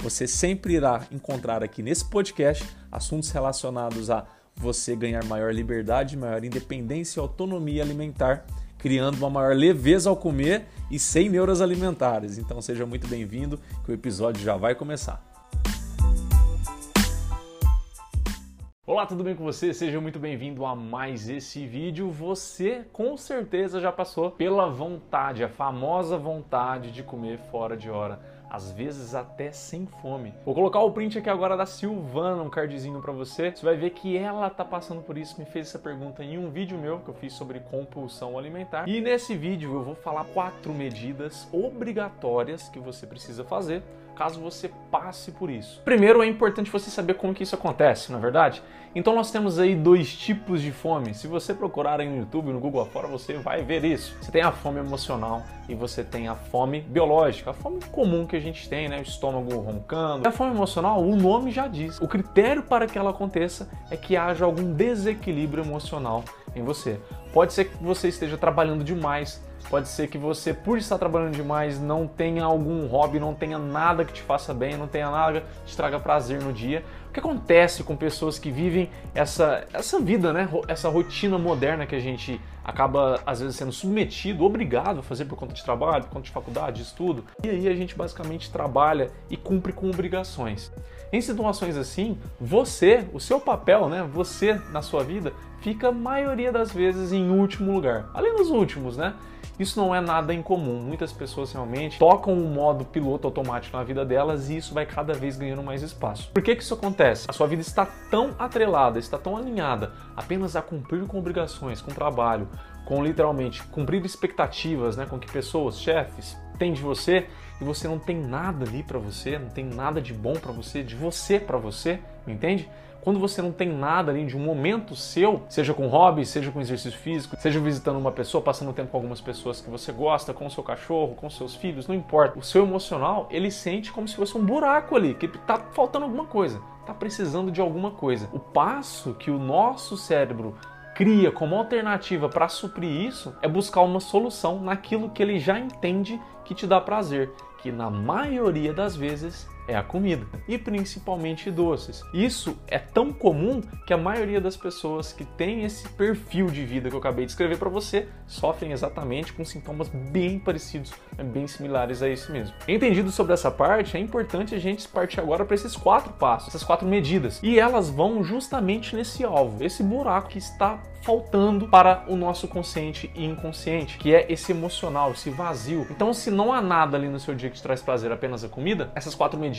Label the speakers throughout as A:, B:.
A: Você sempre irá encontrar aqui nesse podcast assuntos relacionados a você ganhar maior liberdade, maior independência e autonomia alimentar, criando uma maior leveza ao comer e sem neuras alimentares. Então seja muito bem-vindo, que o episódio já vai começar. Olá, tudo bem com você? Seja muito bem-vindo a mais esse vídeo. Você com certeza já passou pela vontade, a famosa vontade de comer fora de hora às vezes até sem fome. Vou colocar o print aqui agora da Silvana, um cardzinho para você. Você vai ver que ela tá passando por isso, me fez essa pergunta em um vídeo meu que eu fiz sobre compulsão alimentar. E nesse vídeo eu vou falar quatro medidas obrigatórias que você precisa fazer caso você passe por isso. Primeiro, é importante você saber como que isso acontece, na é verdade? Então nós temos aí dois tipos de fome. Se você procurar aí no YouTube, no Google afora, você vai ver isso. Você tem a fome emocional e você tem a fome biológica, a fome comum que a gente tem, né? O estômago roncando. A fome emocional, o nome já diz. O critério para que ela aconteça é que haja algum desequilíbrio emocional em você. Pode ser que você esteja trabalhando demais, Pode ser que você, por estar trabalhando demais, não tenha algum hobby, não tenha nada que te faça bem, não tenha nada que te traga prazer no dia. O que acontece com pessoas que vivem essa, essa vida, né? Essa rotina moderna que a gente acaba, às vezes, sendo submetido, obrigado a fazer por conta de trabalho, por conta de faculdade, de estudo. E aí a gente basicamente trabalha e cumpre com obrigações. Em situações assim, você, o seu papel, né? Você na sua vida, fica a maioria das vezes em último lugar. Além dos últimos, né? Isso não é nada incomum. Muitas pessoas realmente tocam o modo piloto automático na vida delas e isso vai cada vez ganhando mais espaço. Por que, que isso acontece? A sua vida está tão atrelada, está tão alinhada apenas a cumprir com obrigações, com trabalho, com literalmente cumprir expectativas, né, com que pessoas, chefes, têm de você e você não tem nada ali para você, não tem nada de bom para você, de você para você, entende? Quando você não tem nada ali de um momento seu, seja com hobby, seja com exercício físico, seja visitando uma pessoa, passando tempo com algumas pessoas que você gosta, com o seu cachorro, com seus filhos, não importa. O seu emocional, ele sente como se fosse um buraco ali, que tá faltando alguma coisa, tá precisando de alguma coisa. O passo que o nosso cérebro cria como alternativa para suprir isso é buscar uma solução naquilo que ele já entende que te dá prazer, que na maioria das vezes é a comida e principalmente doces. Isso é tão comum que a maioria das pessoas que tem esse perfil de vida que eu acabei de escrever para você sofrem exatamente com sintomas bem parecidos, né, bem similares a esse mesmo. Entendido sobre essa parte, é importante a gente partir agora para esses quatro passos, essas quatro medidas, e elas vão justamente nesse alvo, esse buraco que está faltando para o nosso consciente e inconsciente, que é esse emocional, esse vazio. Então, se não há nada ali no seu dia que te traz prazer, apenas a comida, essas quatro medidas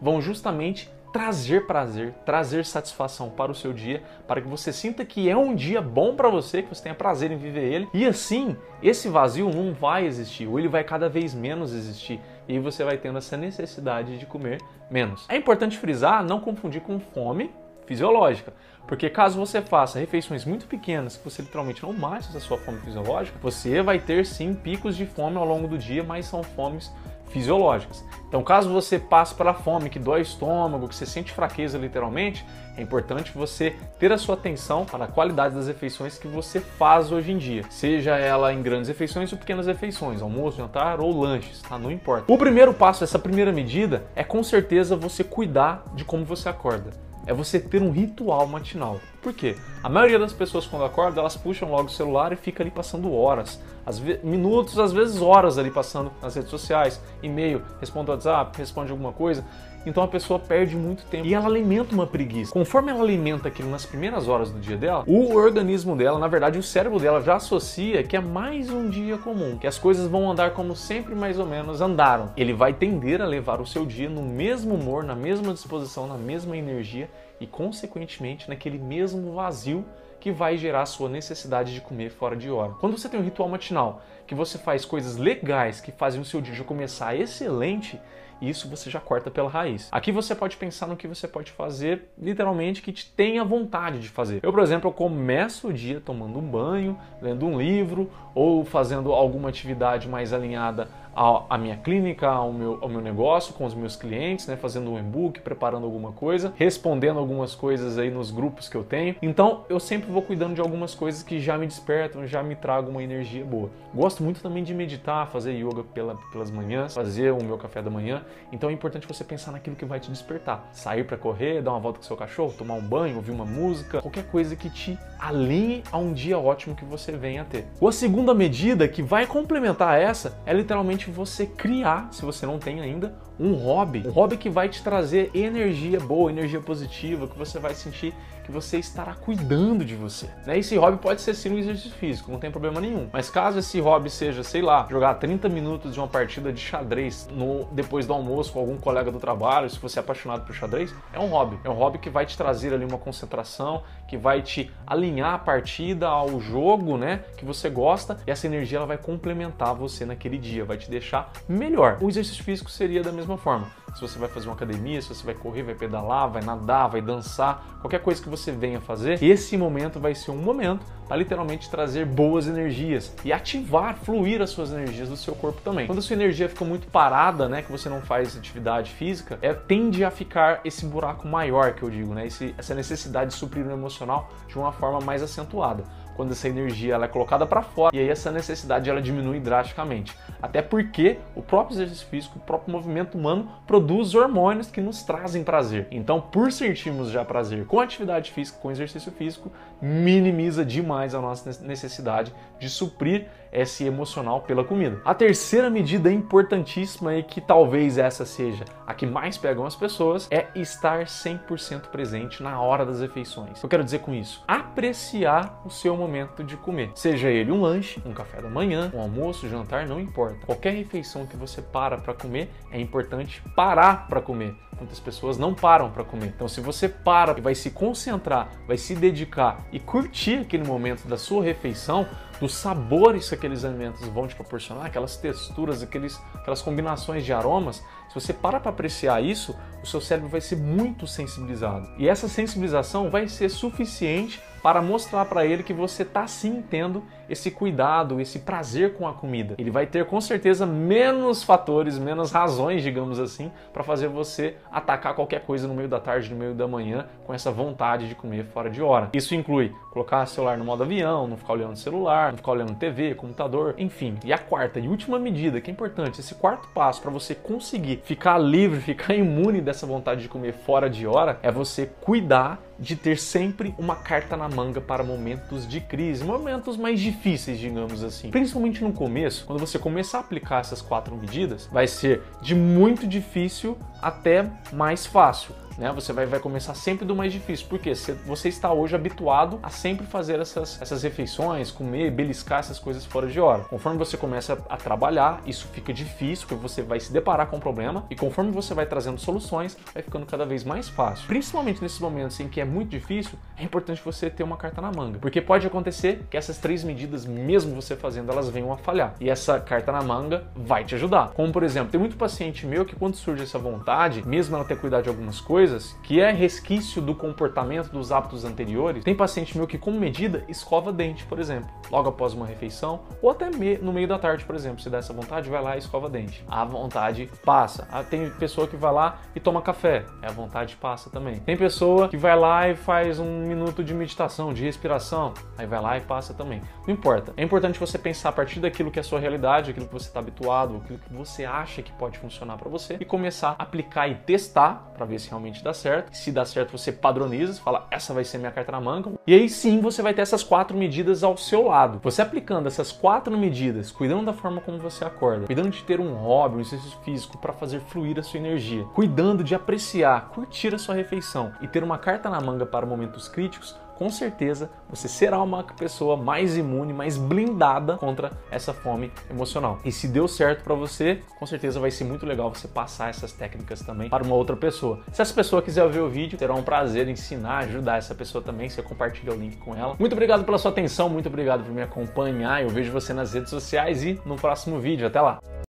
A: vão justamente trazer prazer, trazer satisfação para o seu dia, para que você sinta que é um dia bom para você, que você tenha prazer em viver ele. E assim, esse vazio não vai existir, ou ele vai cada vez menos existir, e você vai tendo essa necessidade de comer menos. É importante frisar, não confundir com fome fisiológica. Porque caso você faça refeições muito pequenas, que você literalmente não mate essa sua fome fisiológica, você vai ter sim picos de fome ao longo do dia, mas são fomes fisiológicas. Então, caso você passe pela fome, que dói o estômago, que você sente fraqueza literalmente, é importante você ter a sua atenção para a qualidade das refeições que você faz hoje em dia. Seja ela em grandes refeições ou pequenas refeições, almoço, jantar ou lanches, tá? Não importa. O primeiro passo, essa primeira medida, é com certeza você cuidar de como você acorda é você ter um ritual matinal. Por quê? A maioria das pessoas quando acorda, elas puxam logo o celular e fica ali passando horas, às minutos, às vezes horas ali passando nas redes sociais, e-mail, responde WhatsApp, responde alguma coisa. Então a pessoa perde muito tempo e ela alimenta uma preguiça. Conforme ela alimenta aquilo nas primeiras horas do dia dela, o organismo dela, na verdade, o cérebro dela já associa que é mais um dia comum, que as coisas vão andar como sempre mais ou menos andaram. Ele vai tender a levar o seu dia no mesmo humor, na mesma disposição, na mesma energia e, consequentemente, naquele mesmo vazio que vai gerar a sua necessidade de comer fora de hora. Quando você tem um ritual matinal que você faz coisas legais que fazem o seu dia começar excelente, isso você já corta pela raiz. Aqui você pode pensar no que você pode fazer, literalmente, que te tenha vontade de fazer. Eu, por exemplo, eu começo o dia tomando um banho, lendo um livro ou fazendo alguma atividade mais alinhada à minha clínica, ao meu, ao meu negócio, com os meus clientes, né, fazendo um e-book, preparando alguma coisa, respondendo algumas coisas aí nos grupos que eu tenho. Então eu sempre vou cuidando de algumas coisas que já me despertam, já me tragam uma energia boa. Gosto muito também de meditar, fazer yoga pela, pelas manhãs, fazer o meu café da manhã. Então é importante você pensar naquilo que vai te despertar. Sair para correr, dar uma volta com seu cachorro, tomar um banho, ouvir uma música, qualquer coisa que te alinhe a um dia ótimo que você venha a ter. A segunda medida que vai complementar essa é literalmente você criar, se você não tem ainda, um hobby. Um hobby que vai te trazer energia boa, energia positiva, que você vai sentir que você estará cuidando de você. Né? Esse hobby pode ser sim um exercício físico, não tem problema nenhum. Mas caso esse hobby seja, sei lá, jogar 30 minutos de uma partida de xadrez no, depois do almoço com algum colega do trabalho, se você é apaixonado por xadrez, é um hobby. É um hobby que vai te trazer ali uma concentração, que vai te alinhar a partida ao jogo, né? Que você gosta, e essa energia ela vai complementar você naquele dia, vai te deixar melhor. O exercício físico seria da mesma forma se você vai fazer uma academia, se você vai correr, vai pedalar, vai nadar, vai dançar, qualquer coisa que você venha fazer, esse momento vai ser um momento para literalmente trazer boas energias e ativar, fluir as suas energias do seu corpo também. Quando a sua energia fica muito parada, né, que você não faz atividade física, é, tende a ficar esse buraco maior que eu digo, né, esse, essa necessidade de suprir o emocional de uma forma mais acentuada quando essa energia ela é colocada para fora e aí essa necessidade ela diminui drasticamente. Até porque o próprio exercício físico, o próprio movimento humano produz hormônios que nos trazem prazer. Então, por sentirmos já prazer com atividade física, com exercício físico, minimiza demais a nossa necessidade de suprir esse emocional pela comida. A terceira medida importantíssima e que talvez essa seja a que mais pegam as pessoas é estar 100% presente na hora das refeições. Eu quero dizer com isso, apreciar o seu momento de comer. Seja ele um lanche, um café da manhã, um almoço, jantar, não importa. Qualquer refeição que você para para comer, é importante parar para comer. Muitas pessoas não param para comer. Então, se você para e vai se concentrar, vai se dedicar e curtir aquele momento da sua refeição, dos sabores que aqueles alimentos vão te proporcionar, aquelas texturas, aqueles, aquelas combinações de aromas, se você para para apreciar isso, o seu cérebro vai ser muito sensibilizado. E essa sensibilização vai ser suficiente para mostrar para ele que você está sim tendo esse cuidado, esse prazer com a comida. Ele vai ter com certeza menos fatores, menos razões, digamos assim, para fazer você atacar qualquer coisa no meio da tarde, no meio da manhã, com essa vontade de comer fora de hora. Isso inclui colocar celular no modo avião, não ficar olhando celular, não ficar olhando TV, computador, enfim. E a quarta e última medida que é importante, esse quarto passo para você conseguir ficar livre, ficar imune dessa vontade de comer fora de hora, é você cuidar de ter sempre uma carta na manga para momentos de crise, momentos mais difíceis, digamos assim. Principalmente no começo, quando você começar a aplicar essas quatro medidas, vai ser de muito difícil até mais fácil né? Você vai, vai começar sempre do mais difícil, porque você está hoje habituado a sempre fazer essas, essas refeições, comer, beliscar essas coisas fora de hora. Conforme você começa a trabalhar, isso fica difícil, porque você vai se deparar com um problema, e conforme você vai trazendo soluções, vai ficando cada vez mais fácil. Principalmente nesses momentos em que é muito difícil, é importante você ter uma carta na manga, porque pode acontecer que essas três medidas, mesmo você fazendo, elas venham a falhar. E essa carta na manga vai te ajudar. Como por exemplo, tem muito paciente meu que quando surge essa vontade, mesmo ela ter cuidado de algumas coisas, coisas que é resquício do comportamento dos hábitos anteriores. Tem paciente meu que, como medida, escova dente, por exemplo, logo após uma refeição, ou até no meio da tarde, por exemplo. Se dá essa vontade, vai lá e escova dente. A vontade passa. Ah, tem pessoa que vai lá e toma café. A vontade passa também. Tem pessoa que vai lá e faz um minuto de meditação, de respiração. Aí vai lá e passa também. Não importa. É importante você pensar a partir daquilo que é a sua realidade, aquilo que você está habituado, aquilo que você acha que pode funcionar para você e começar a aplicar e testar para ver se realmente realmente dá certo. Se dá certo, você padroniza, você fala, essa vai ser minha carta na manga. E aí sim você vai ter essas quatro medidas ao seu lado. Você aplicando essas quatro medidas, cuidando da forma como você acorda, cuidando de ter um hobby, um exercício físico para fazer fluir a sua energia, cuidando de apreciar, curtir a sua refeição e ter uma carta na manga para momentos críticos, com certeza você será uma pessoa mais imune, mais blindada contra essa fome emocional. E se deu certo para você, com certeza vai ser muito legal você passar essas técnicas também para uma outra pessoa. Se essa pessoa quiser ver o vídeo, terá um prazer ensinar, ajudar essa pessoa também, você compartilha o link com ela. Muito obrigado pela sua atenção, muito obrigado por me acompanhar. Eu vejo você nas redes sociais e no próximo vídeo. Até lá!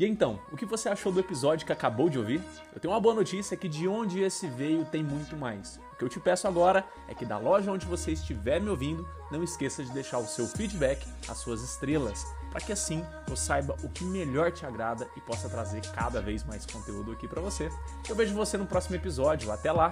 B: E então, o que você achou do episódio que acabou de ouvir? Eu tenho uma boa notícia que de onde esse veio tem muito mais. O que eu te peço agora é que da loja onde você estiver me ouvindo, não esqueça de deixar o seu feedback, as suas estrelas, para que assim eu saiba o que melhor te agrada e possa trazer cada vez mais conteúdo aqui para você. Eu vejo você no próximo episódio. Até lá.